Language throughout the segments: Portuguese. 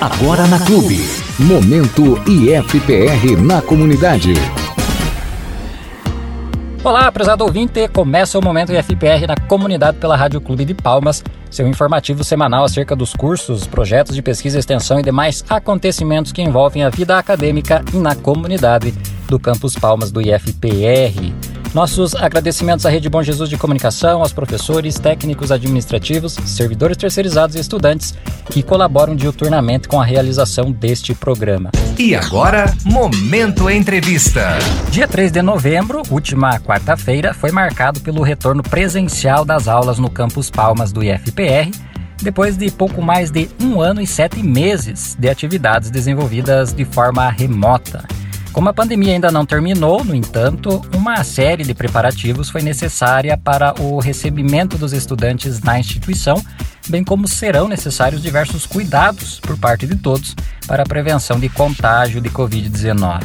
Agora na Clube. Momento IFPR na comunidade. Olá, prezado ouvinte. Começa o Momento IFPR na comunidade pela Rádio Clube de Palmas, seu informativo semanal acerca dos cursos, projetos de pesquisa extensão e demais acontecimentos que envolvem a vida acadêmica e na comunidade do Campus Palmas do IFPR. Nossos agradecimentos à Rede Bom Jesus de Comunicação, aos professores, técnicos administrativos, servidores terceirizados e estudantes que colaboram diuturnamente com a realização deste programa. E agora, Momento Entrevista. Dia 3 de novembro, última quarta-feira, foi marcado pelo retorno presencial das aulas no Campus Palmas do IFPR, depois de pouco mais de um ano e sete meses de atividades desenvolvidas de forma remota. Como a pandemia ainda não terminou, no entanto, uma série de preparativos foi necessária para o recebimento dos estudantes na instituição, bem como serão necessários diversos cuidados por parte de todos para a prevenção de contágio de Covid-19.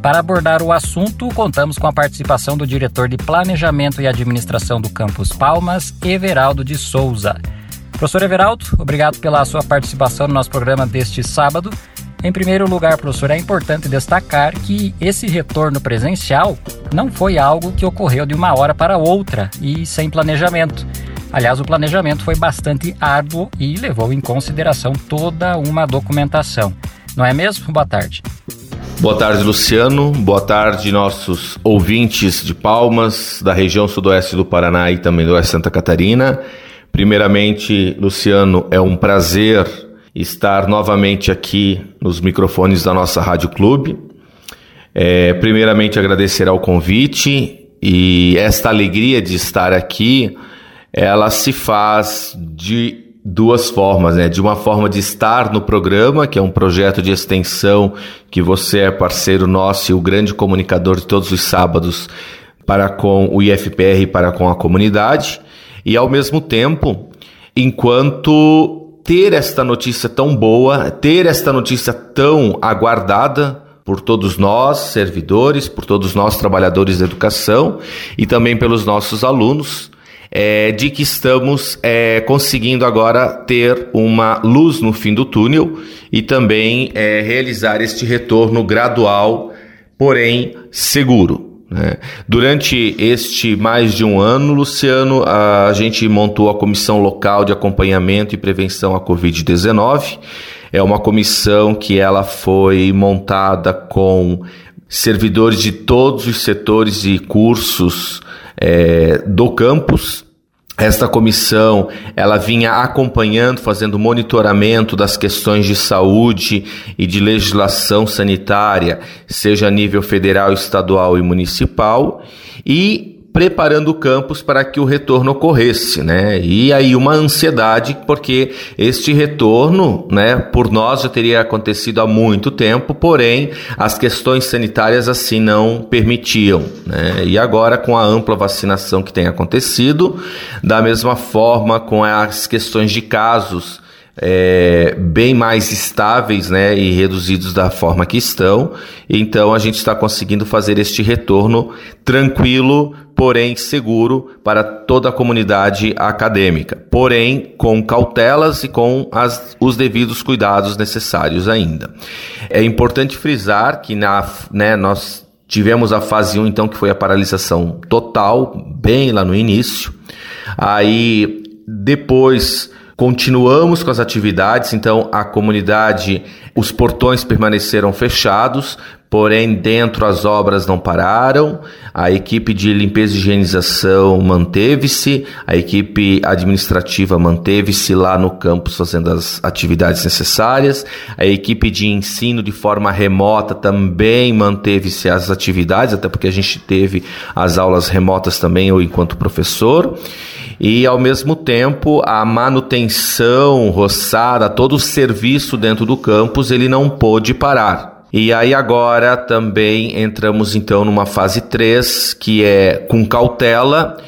Para abordar o assunto, contamos com a participação do diretor de Planejamento e Administração do Campus Palmas, Everaldo de Souza. Professor Everaldo, obrigado pela sua participação no nosso programa deste sábado. Em primeiro lugar, professor, é importante destacar que esse retorno presencial não foi algo que ocorreu de uma hora para outra e sem planejamento. Aliás, o planejamento foi bastante árduo e levou em consideração toda uma documentação. Não é mesmo? Boa tarde. Boa tarde, Luciano. Boa tarde, nossos ouvintes de Palmas, da região sudoeste do Paraná e também do oeste Santa Catarina. Primeiramente, Luciano, é um prazer estar novamente aqui nos microfones da nossa Rádio Clube. É, primeiramente, agradecer ao convite e esta alegria de estar aqui, ela se faz de duas formas, né? De uma forma de estar no programa, que é um projeto de extensão que você é parceiro nosso e o grande comunicador de todos os sábados para com o IFPR e para com a comunidade, e ao mesmo tempo, enquanto ter esta notícia tão boa, ter esta notícia tão aguardada por todos nós, servidores, por todos nós, trabalhadores da educação e também pelos nossos alunos, é, de que estamos é, conseguindo agora ter uma luz no fim do túnel e também é, realizar este retorno gradual, porém seguro. Né? Durante este mais de um ano, Luciano, a gente montou a Comissão Local de Acompanhamento e Prevenção à Covid-19. É uma comissão que ela foi montada com servidores de todos os setores e cursos é, do campus, esta comissão, ela vinha acompanhando, fazendo monitoramento das questões de saúde e de legislação sanitária, seja a nível federal, estadual e municipal, e preparando o campus para que o retorno ocorresse, né? E aí uma ansiedade, porque este retorno, né, por nós já teria acontecido há muito tempo, porém as questões sanitárias assim não permitiam, né? E agora com a ampla vacinação que tem acontecido, da mesma forma com as questões de casos é, bem mais estáveis né, e reduzidos da forma que estão. Então a gente está conseguindo fazer este retorno tranquilo, porém seguro para toda a comunidade acadêmica, porém com cautelas e com as, os devidos cuidados necessários ainda. É importante frisar que na, né, nós tivemos a fase 1, então, que foi a paralisação total, bem lá no início. Aí depois Continuamos com as atividades, então a comunidade, os portões permaneceram fechados, porém dentro as obras não pararam, a equipe de limpeza e higienização manteve-se, a equipe administrativa manteve-se lá no campus fazendo as atividades necessárias, a equipe de ensino de forma remota também manteve-se as atividades, até porque a gente teve as aulas remotas também, eu enquanto professor e ao mesmo tempo a manutenção, roçada, todo o serviço dentro do campus ele não pôde parar. E aí agora também entramos então numa fase 3, que é com cautela,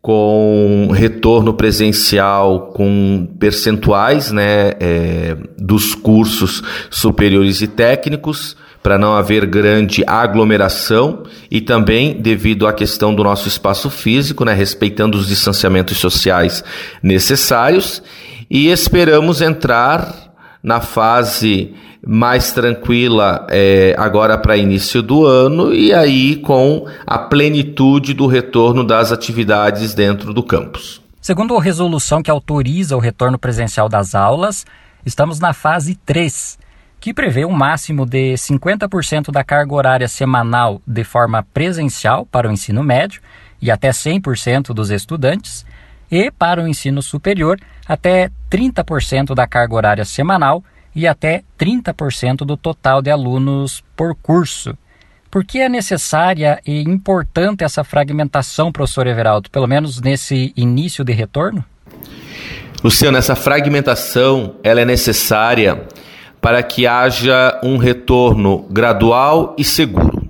com retorno presencial, com percentuais né, é, dos cursos superiores e técnicos, para não haver grande aglomeração e também devido à questão do nosso espaço físico, né, respeitando os distanciamentos sociais necessários e esperamos entrar na fase mais tranquila é, agora para início do ano e aí com a plenitude do retorno das atividades dentro do campus. Segundo a resolução que autoriza o retorno presencial das aulas, estamos na fase 3, que prevê um máximo de 50% da carga horária semanal de forma presencial para o ensino médio e até 100% dos estudantes, e para o ensino superior, até 30% da carga horária semanal e até 30% do total de alunos por curso. Por que é necessária e importante essa fragmentação, professor Everaldo, pelo menos nesse início de retorno? Luciano, essa fragmentação ela é necessária para que haja um retorno gradual e seguro.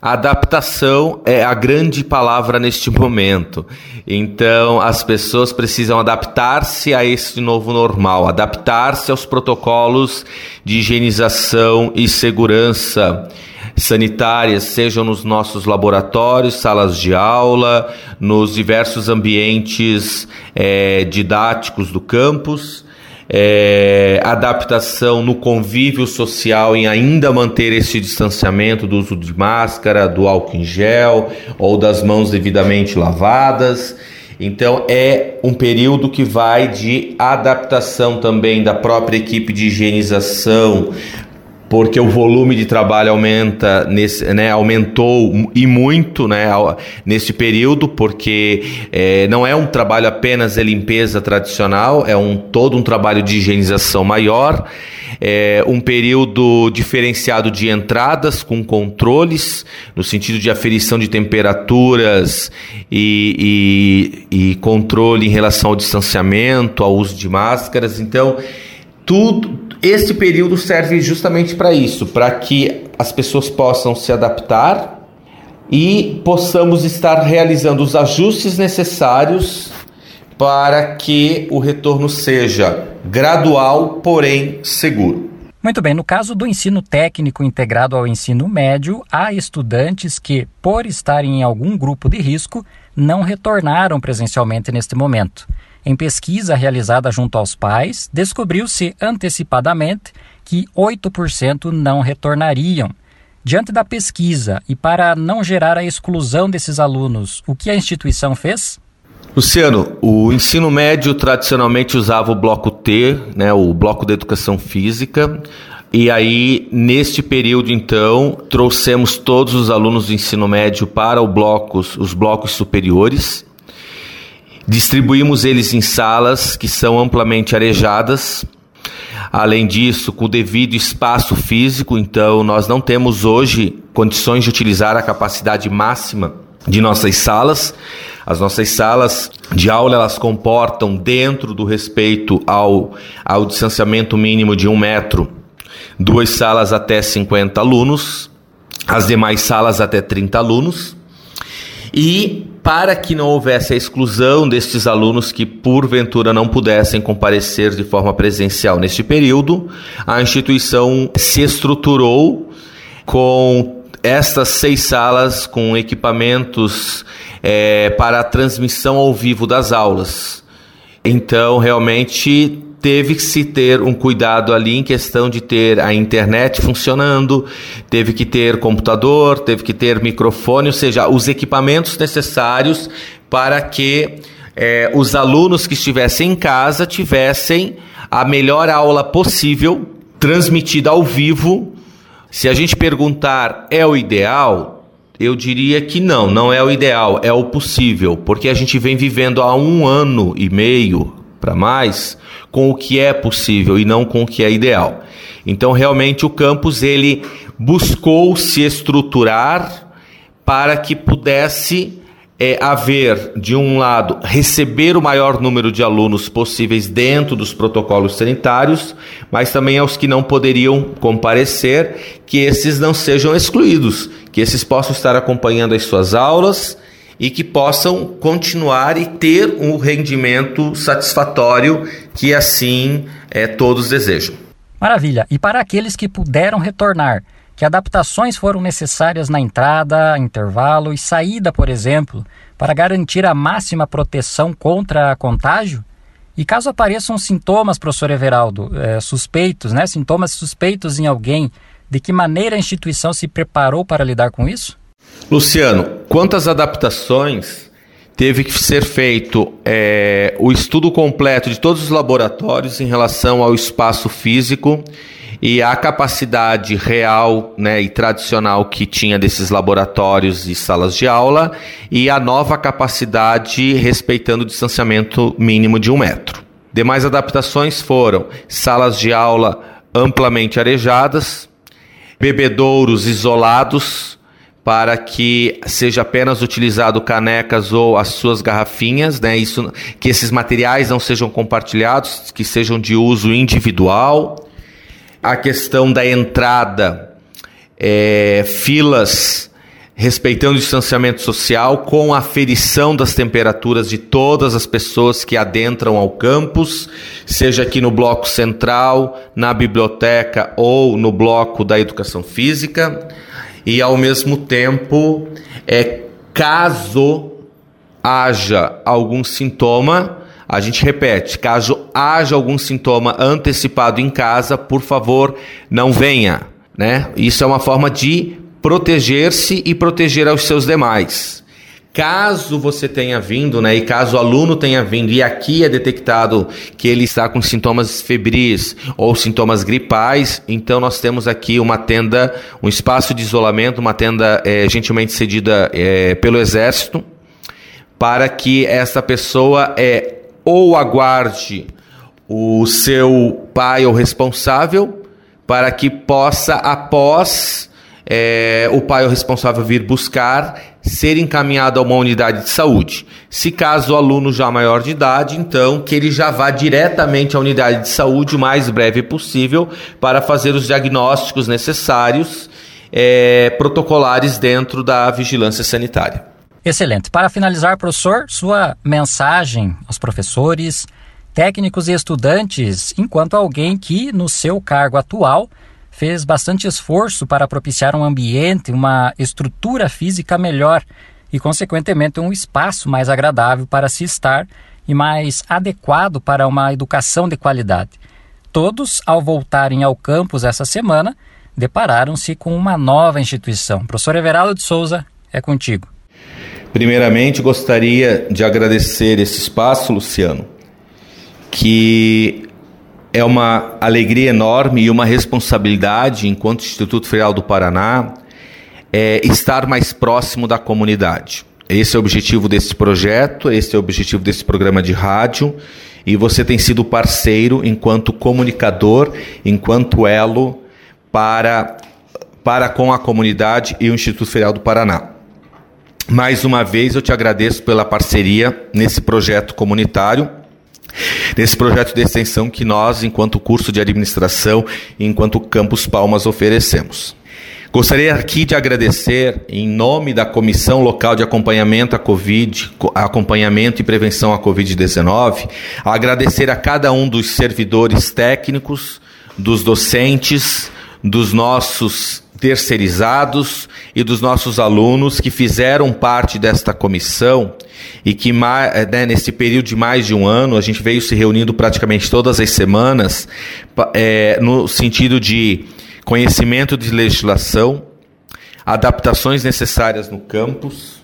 Adaptação é a grande palavra neste momento. Então, as pessoas precisam adaptar-se a esse novo normal, adaptar-se aos protocolos de higienização e segurança sanitárias, sejam nos nossos laboratórios, salas de aula, nos diversos ambientes é, didáticos do campus é, adaptação no convívio social em ainda manter esse distanciamento do uso de máscara, do álcool em gel ou das mãos devidamente lavadas. Então é um período que vai de adaptação também da própria equipe de higienização, porque o volume de trabalho aumenta nesse, né, aumentou e muito né, nesse período, porque é, não é um trabalho apenas de limpeza tradicional, é um todo um trabalho de higienização maior, é um período diferenciado de entradas com controles, no sentido de aferição de temperaturas e, e, e controle em relação ao distanciamento, ao uso de máscaras, então tudo este período serve justamente para isso, para que as pessoas possam se adaptar e possamos estar realizando os ajustes necessários para que o retorno seja gradual, porém seguro. Muito bem, no caso do ensino técnico integrado ao ensino médio, há estudantes que, por estarem em algum grupo de risco, não retornaram presencialmente neste momento. Em pesquisa realizada junto aos pais, descobriu-se antecipadamente que 8% não retornariam. Diante da pesquisa e para não gerar a exclusão desses alunos, o que a instituição fez? Luciano, o ensino médio tradicionalmente usava o bloco T, né, o bloco de educação física, e aí, neste período, então, trouxemos todos os alunos do ensino médio para blocos, os blocos superiores. Distribuímos eles em salas que são amplamente arejadas. Além disso, com o devido espaço físico, então nós não temos hoje condições de utilizar a capacidade máxima de nossas salas. As nossas salas de aula elas comportam, dentro do respeito ao, ao distanciamento mínimo de um metro, duas salas até 50 alunos, as demais salas até 30 alunos. E para que não houvesse a exclusão destes alunos que porventura não pudessem comparecer de forma presencial neste período, a instituição se estruturou com estas seis salas com equipamentos é, para a transmissão ao vivo das aulas. Então, realmente teve que se ter um cuidado ali em questão de ter a internet funcionando, teve que ter computador, teve que ter microfone, ou seja, os equipamentos necessários para que é, os alunos que estivessem em casa tivessem a melhor aula possível transmitida ao vivo. Se a gente perguntar é o ideal, eu diria que não, não é o ideal, é o possível, porque a gente vem vivendo há um ano e meio para mais com o que é possível e não com o que é ideal. Então, realmente, o campus ele buscou se estruturar para que pudesse é, haver, de um lado, receber o maior número de alunos possíveis dentro dos protocolos sanitários, mas também aos que não poderiam comparecer, que esses não sejam excluídos, que esses possam estar acompanhando as suas aulas e que possam continuar e ter um rendimento satisfatório que assim é, todos desejam. Maravilha! E para aqueles que puderam retornar, que adaptações foram necessárias na entrada, intervalo e saída, por exemplo, para garantir a máxima proteção contra contágio? E caso apareçam sintomas, professor Everaldo, é, suspeitos, né, sintomas suspeitos em alguém, de que maneira a instituição se preparou para lidar com isso? Luciano, quantas adaptações teve que ser feito é, o estudo completo de todos os laboratórios em relação ao espaço físico e a capacidade real né, e tradicional que tinha desses laboratórios e salas de aula e a nova capacidade respeitando o distanciamento mínimo de um metro. Demais adaptações foram salas de aula amplamente arejadas, bebedouros isolados para que seja apenas utilizado canecas ou as suas garrafinhas, né? Isso, que esses materiais não sejam compartilhados, que sejam de uso individual. A questão da entrada, é, filas respeitando o distanciamento social, com a aferição das temperaturas de todas as pessoas que adentram ao campus, seja aqui no bloco central, na biblioteca ou no bloco da educação física, e ao mesmo tempo, é caso haja algum sintoma, a gente repete, caso haja algum sintoma antecipado em casa, por favor, não venha, né? Isso é uma forma de proteger-se e proteger aos seus demais. Caso você tenha vindo, né, e caso o aluno tenha vindo e aqui é detectado que ele está com sintomas febris ou sintomas gripais, então nós temos aqui uma tenda, um espaço de isolamento, uma tenda é, gentilmente cedida é, pelo Exército, para que essa pessoa é, ou aguarde o seu pai ou responsável, para que possa, após é, o pai ou responsável vir buscar, ser encaminhado a uma unidade de saúde. Se caso o aluno já maior de idade, então que ele já vá diretamente à unidade de saúde o mais breve possível para fazer os diagnósticos necessários é, protocolares dentro da vigilância sanitária. Excelente. Para finalizar, professor, sua mensagem aos professores, técnicos e estudantes, enquanto alguém que, no seu cargo atual, fez bastante esforço para propiciar um ambiente, uma estrutura física melhor e, consequentemente, um espaço mais agradável para se estar e mais adequado para uma educação de qualidade. Todos, ao voltarem ao campus essa semana, depararam-se com uma nova instituição. Professor Everaldo de Souza, é contigo. Primeiramente, gostaria de agradecer esse espaço, Luciano, que é uma alegria enorme e uma responsabilidade, enquanto Instituto Federal do Paraná, é estar mais próximo da comunidade. Esse é o objetivo desse projeto, esse é o objetivo desse programa de rádio, e você tem sido parceiro enquanto comunicador, enquanto elo para, para com a comunidade e o Instituto Federal do Paraná. Mais uma vez eu te agradeço pela parceria nesse projeto comunitário nesse projeto de extensão que nós, enquanto curso de administração, enquanto Campus Palmas, oferecemos. Gostaria aqui de agradecer, em nome da Comissão Local de Acompanhamento à Covid, Acompanhamento e Prevenção à Covid-19, agradecer a cada um dos servidores técnicos, dos docentes, dos nossos terceirizados e dos nossos alunos que fizeram parte desta comissão e que eh, né, nesse período de mais de um ano a gente veio se reunindo praticamente todas as semanas é, no sentido de conhecimento de legislação, adaptações necessárias no campus,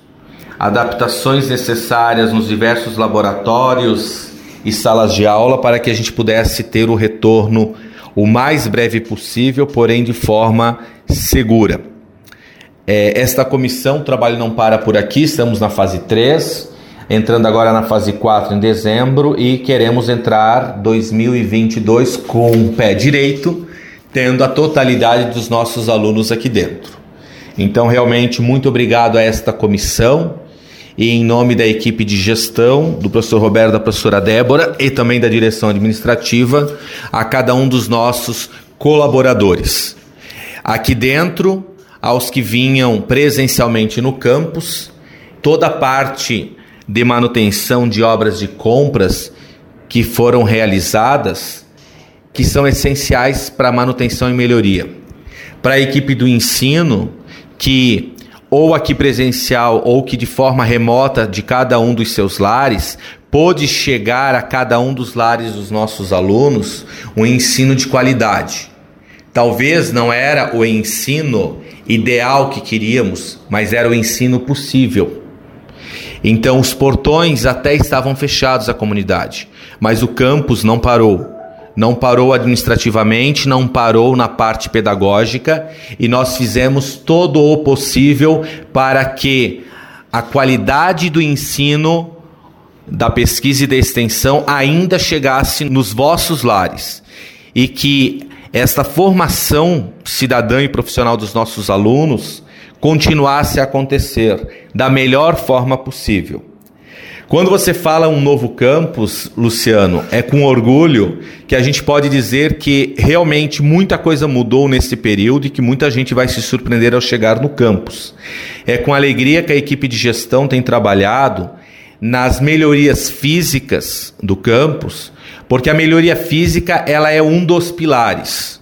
adaptações necessárias nos diversos laboratórios e salas de aula para que a gente pudesse ter o retorno o mais breve possível, porém de forma segura. É, esta comissão, o trabalho não para por aqui, estamos na fase 3, entrando agora na fase 4 em dezembro e queremos entrar 2022 com o pé direito, tendo a totalidade dos nossos alunos aqui dentro. Então, realmente, muito obrigado a esta comissão e em nome da equipe de gestão, do professor Roberto, da professora Débora e também da direção administrativa, a cada um dos nossos colaboradores. Aqui dentro, aos que vinham presencialmente no campus, toda a parte de manutenção de obras de compras que foram realizadas, que são essenciais para manutenção e melhoria. Para a equipe do ensino, que ou aqui presencial ou que de forma remota de cada um dos seus lares, pôde chegar a cada um dos lares dos nossos alunos um ensino de qualidade. Talvez não era o ensino ideal que queríamos, mas era o ensino possível. Então os portões até estavam fechados à comunidade, mas o campus não parou. Não parou administrativamente, não parou na parte pedagógica e nós fizemos todo o possível para que a qualidade do ensino, da pesquisa e da extensão ainda chegasse nos vossos lares e que esta formação cidadã e profissional dos nossos alunos continuasse a acontecer da melhor forma possível. Quando você fala um novo campus, Luciano, é com orgulho que a gente pode dizer que realmente muita coisa mudou nesse período e que muita gente vai se surpreender ao chegar no campus. É com alegria que a equipe de gestão tem trabalhado nas melhorias físicas do campus, porque a melhoria física ela é um dos pilares.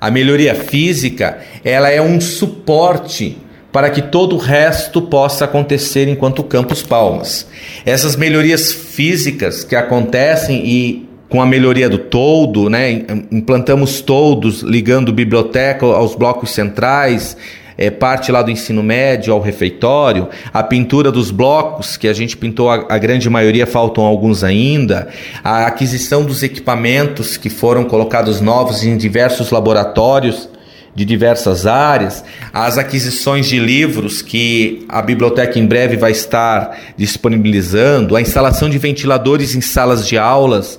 A melhoria física ela é um suporte para que todo o resto possa acontecer enquanto Campos Palmas. Essas melhorias físicas que acontecem e com a melhoria do toldo, né, implantamos toldos ligando biblioteca aos blocos centrais, é, parte lá do ensino médio ao refeitório, a pintura dos blocos, que a gente pintou a, a, grande maioria, faltam alguns ainda, a aquisição dos equipamentos que foram colocados novos em diversos laboratórios de diversas áreas, as aquisições de livros que a biblioteca em breve vai estar disponibilizando, a instalação de ventiladores em salas de aulas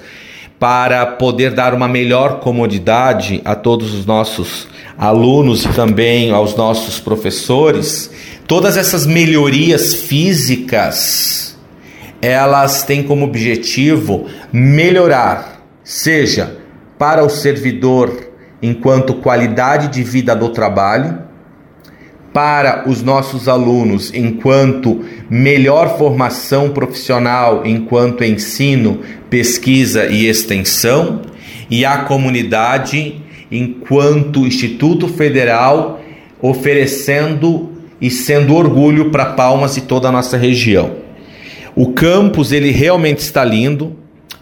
para poder dar uma melhor comodidade a todos os nossos alunos e também aos nossos professores. Todas essas melhorias físicas, elas têm como objetivo melhorar, seja para o servidor enquanto qualidade de vida do trabalho, para os nossos alunos enquanto melhor formação profissional, enquanto ensino, pesquisa e extensão, e a comunidade enquanto Instituto Federal oferecendo e sendo orgulho para Palmas e toda a nossa região. O campus ele realmente está lindo,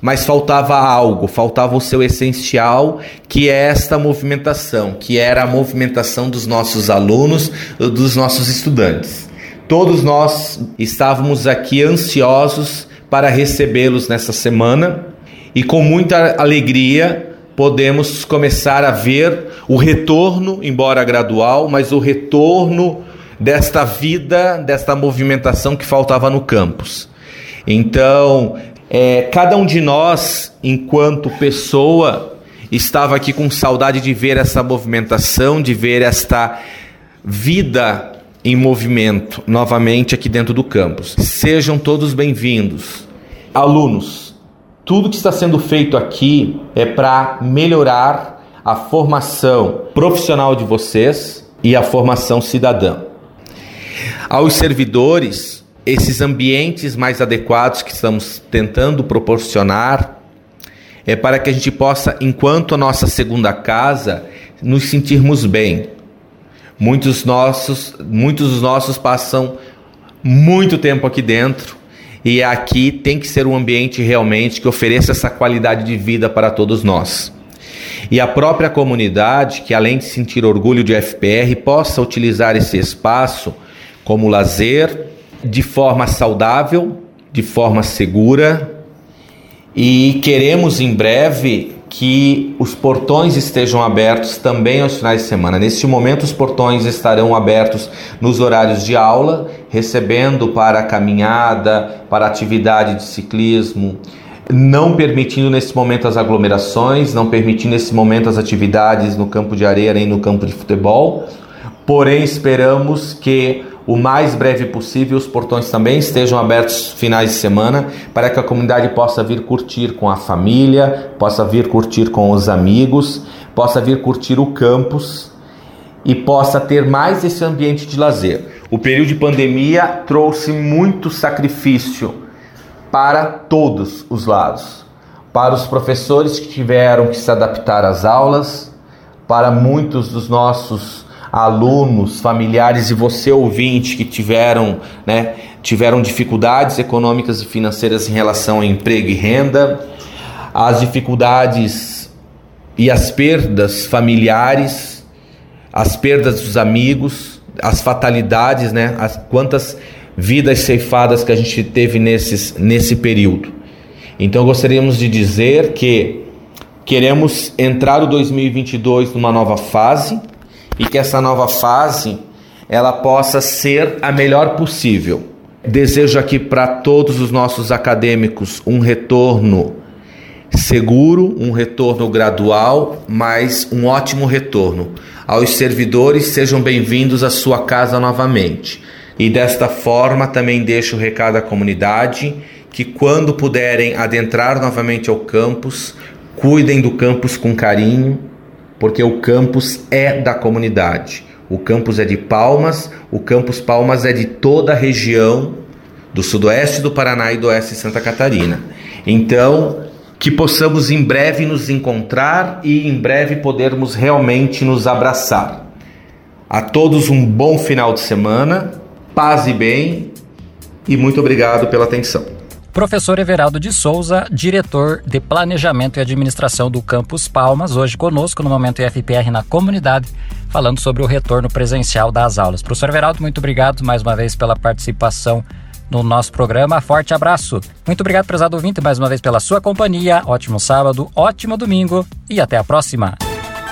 mas faltava algo, faltava o seu essencial, que é esta movimentação, que era a movimentação dos nossos alunos, dos nossos estudantes. Todos nós estávamos aqui ansiosos para recebê-los nessa semana e com muita alegria podemos começar a ver o retorno, embora gradual, mas o retorno desta vida, desta movimentação que faltava no campus. Então, é, cada um de nós, enquanto pessoa, estava aqui com saudade de ver essa movimentação, de ver esta vida em movimento novamente aqui dentro do campus. Sejam todos bem-vindos. Alunos, tudo que está sendo feito aqui é para melhorar a formação profissional de vocês e a formação cidadã. Aos servidores, esses ambientes mais adequados que estamos tentando proporcionar é para que a gente possa, enquanto a nossa segunda casa, nos sentirmos bem. Muitos nossos, muitos dos nossos passam muito tempo aqui dentro e aqui tem que ser um ambiente realmente que ofereça essa qualidade de vida para todos nós. E a própria comunidade, que além de sentir orgulho de FPR, possa utilizar esse espaço como lazer, de forma saudável, de forma segura e queremos em breve que os portões estejam abertos também aos finais de semana. Neste momento, os portões estarão abertos nos horários de aula, recebendo para caminhada, para atividade de ciclismo, não permitindo nesse momento as aglomerações, não permitindo nesse momento as atividades no campo de areia nem no campo de futebol. Porém, esperamos que o mais breve possível os portões também estejam abertos finais de semana para que a comunidade possa vir curtir com a família, possa vir curtir com os amigos, possa vir curtir o campus e possa ter mais esse ambiente de lazer. O período de pandemia trouxe muito sacrifício para todos os lados. Para os professores que tiveram que se adaptar às aulas, para muitos dos nossos alunos, familiares e você ouvinte que tiveram, né, tiveram dificuldades econômicas e financeiras em relação a emprego e renda, as dificuldades e as perdas familiares, as perdas dos amigos, as fatalidades, né, as quantas vidas ceifadas que a gente teve nesses, nesse período. Então gostaríamos de dizer que queremos entrar o 2022 numa nova fase e que essa nova fase ela possa ser a melhor possível. Desejo aqui para todos os nossos acadêmicos um retorno seguro, um retorno gradual, mas um ótimo retorno. Aos servidores, sejam bem-vindos à sua casa novamente. E desta forma também deixo o recado à comunidade que quando puderem adentrar novamente ao campus, cuidem do campus com carinho, porque o campus é da comunidade. O campus é de Palmas, o campus Palmas é de toda a região do sudoeste do Paraná e do oeste de Santa Catarina. Então, que possamos em breve nos encontrar e em breve podermos realmente nos abraçar. A todos um bom final de semana, paz e bem, e muito obrigado pela atenção. Professor Everaldo de Souza, diretor de Planejamento e Administração do Campus Palmas, hoje conosco no Momento IFPR na comunidade, falando sobre o retorno presencial das aulas. Professor Everaldo, muito obrigado mais uma vez pela participação no nosso programa. Forte abraço. Muito obrigado, prezado ouvinte, mais uma vez pela sua companhia. Ótimo sábado, ótimo domingo e até a próxima.